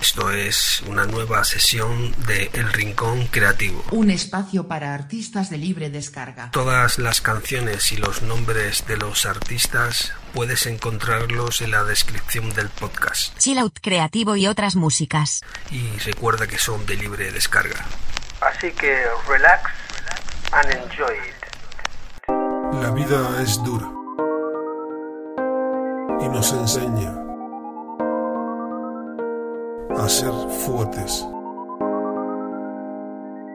Esto es una nueva sesión de El Rincón Creativo. Un espacio para artistas de libre descarga. Todas las canciones y los nombres de los artistas puedes encontrarlos en la descripción del podcast. Chill Out Creativo y otras músicas. Y recuerda que son de libre descarga. Así que relax and enjoy it. La vida es dura y nos enseña a ser fuertes,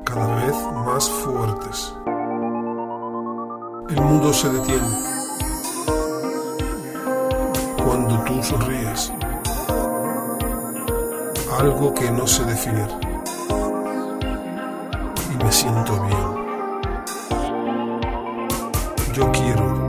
cada vez más fuertes. El mundo se detiene cuando tú sonríes, algo que no sé definir, y me siento bien. Yo quiero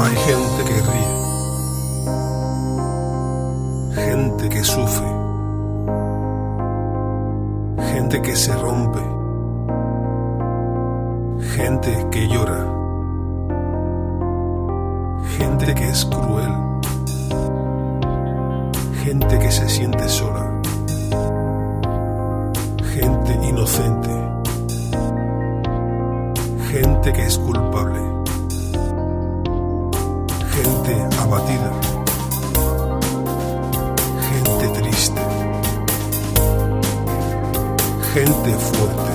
Hay gente que ríe, gente que sufre, gente que se rompe, gente que llora, gente que es cruel, gente que se siente sola, gente inocente, gente que es culpable gente abatida, gente triste, gente fuerte,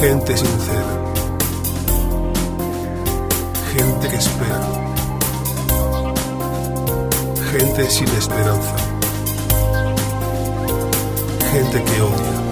gente sincera, gente que espera, gente sin esperanza, gente que odia,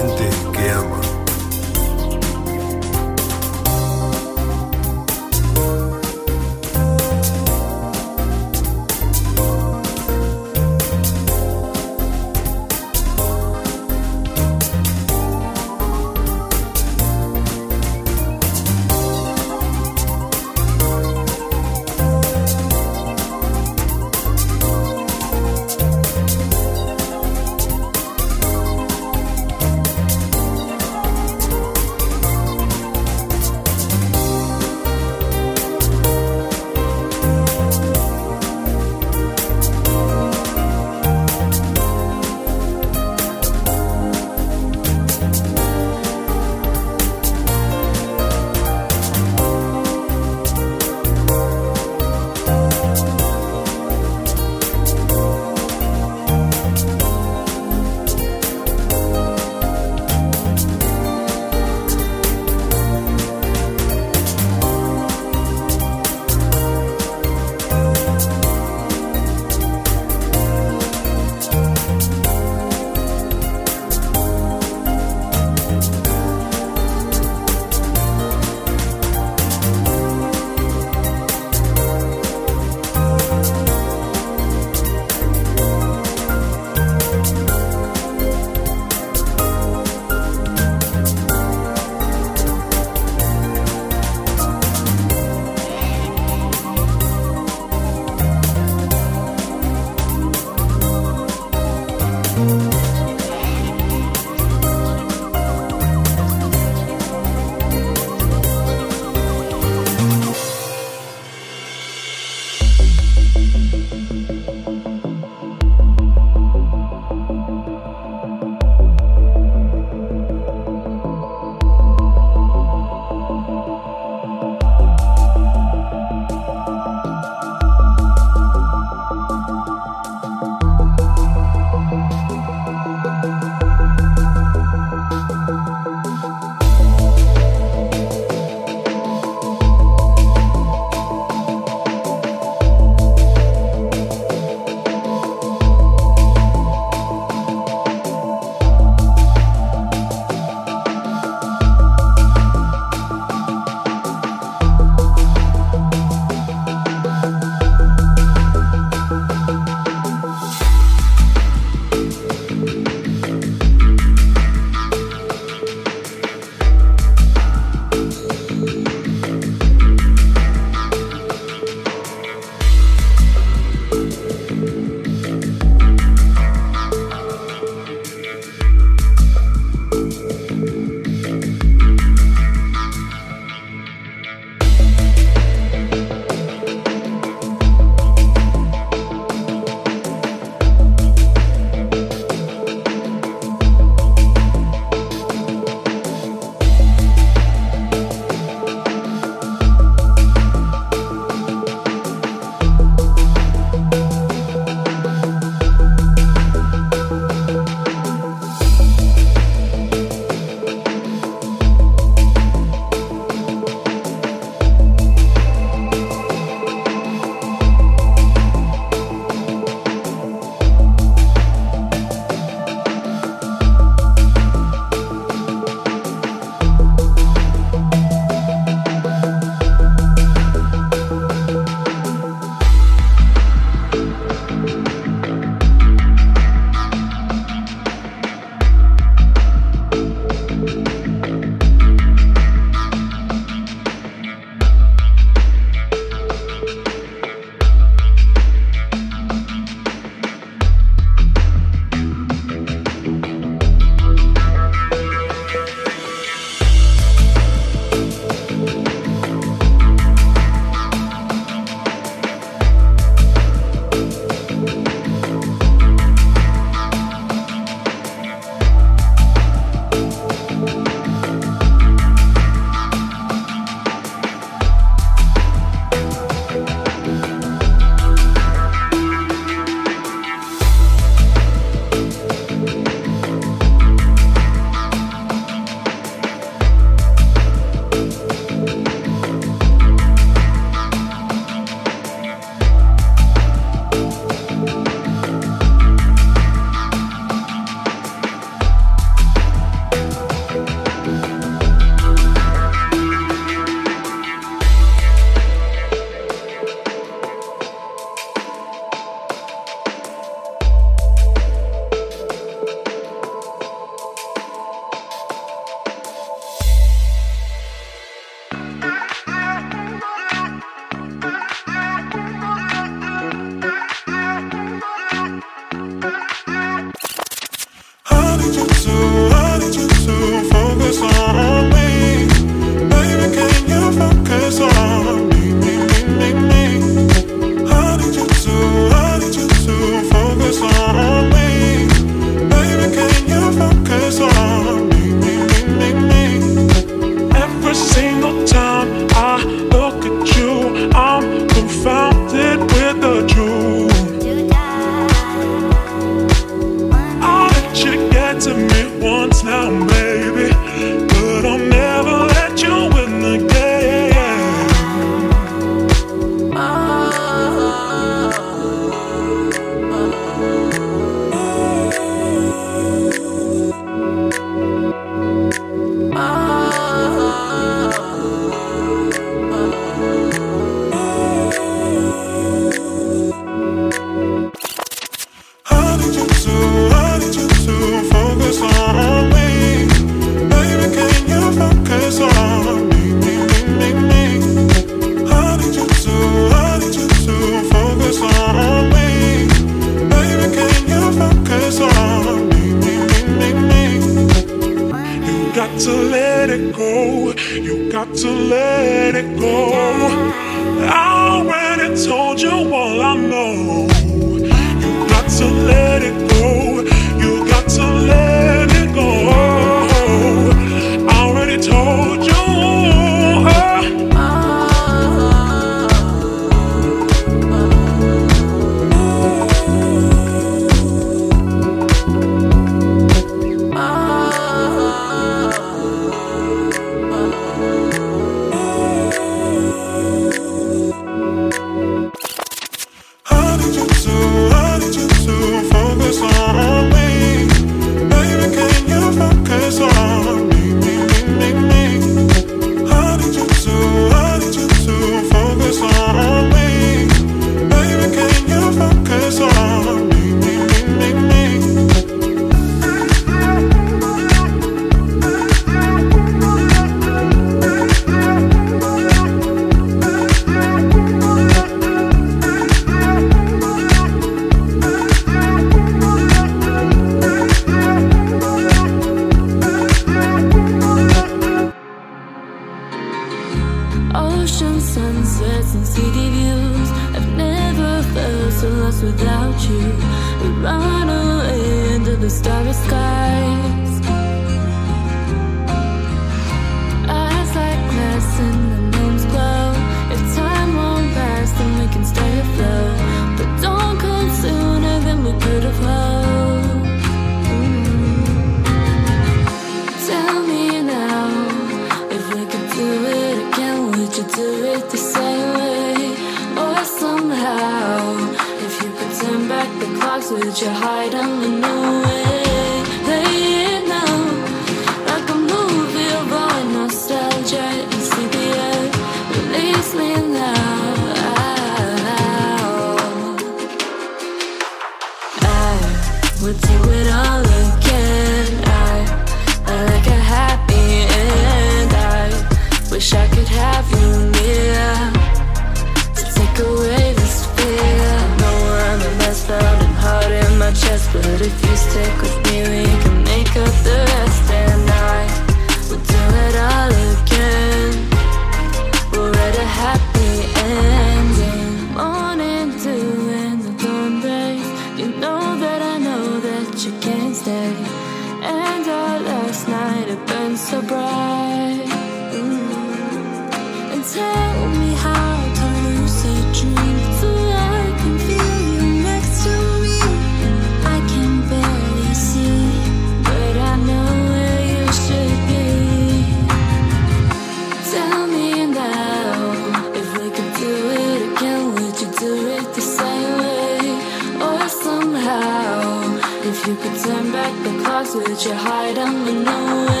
You could turn back the clock so that you hide high the.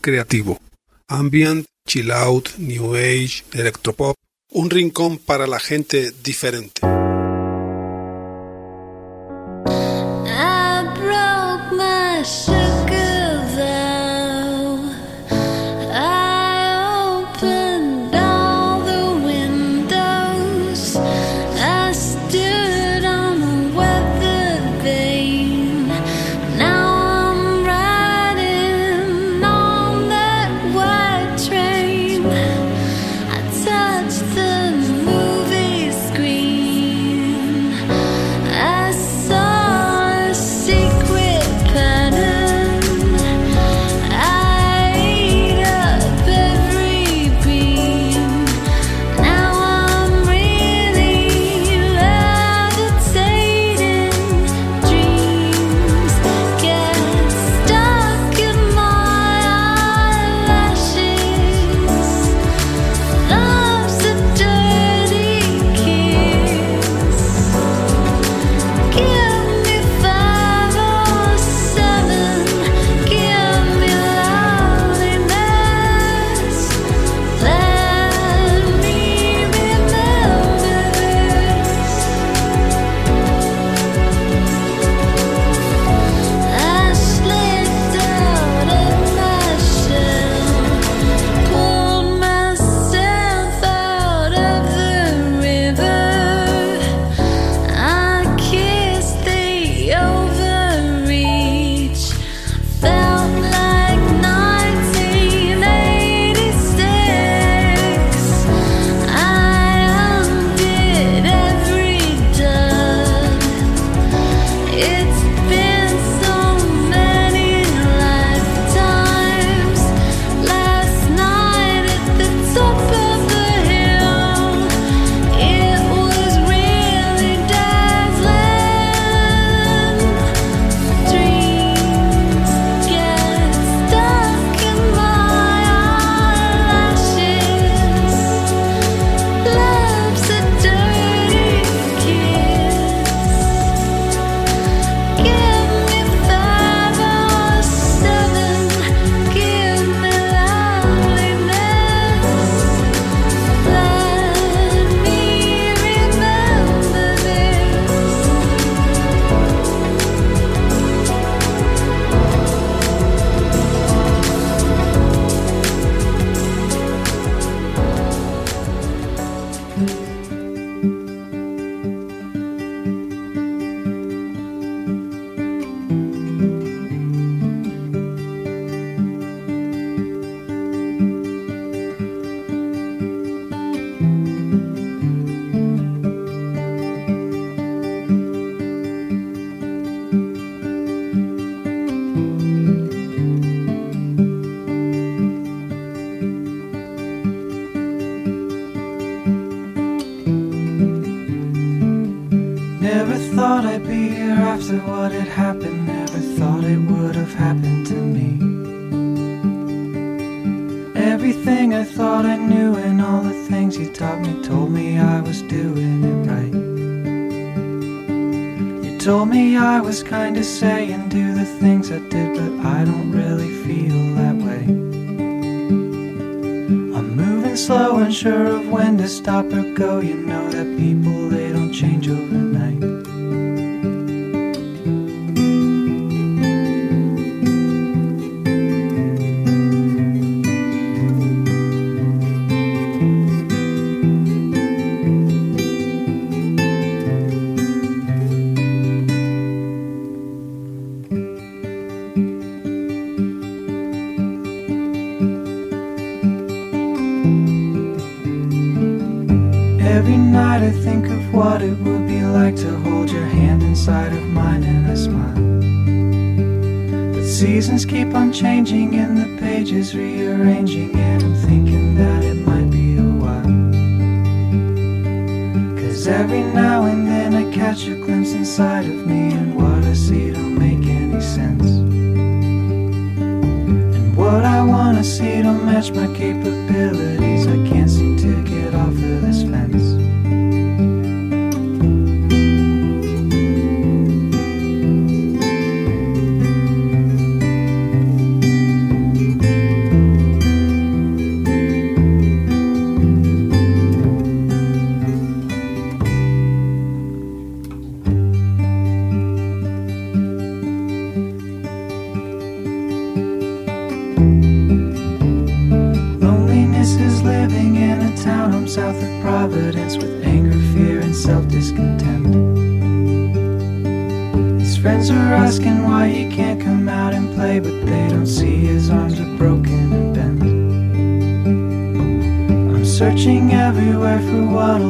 creativo. Ambient, chill out, new age, electropop. Un rincón para la gente diferente. to hold your hand inside of mine and I smile. But seasons keep on changing and the pages rearranging, and I'm thinking that it might be a while. Cause every now and then I catch a glimpse inside of me, and what I see don't make any sense. And what I wanna see don't match my capability. Searching everywhere for what'll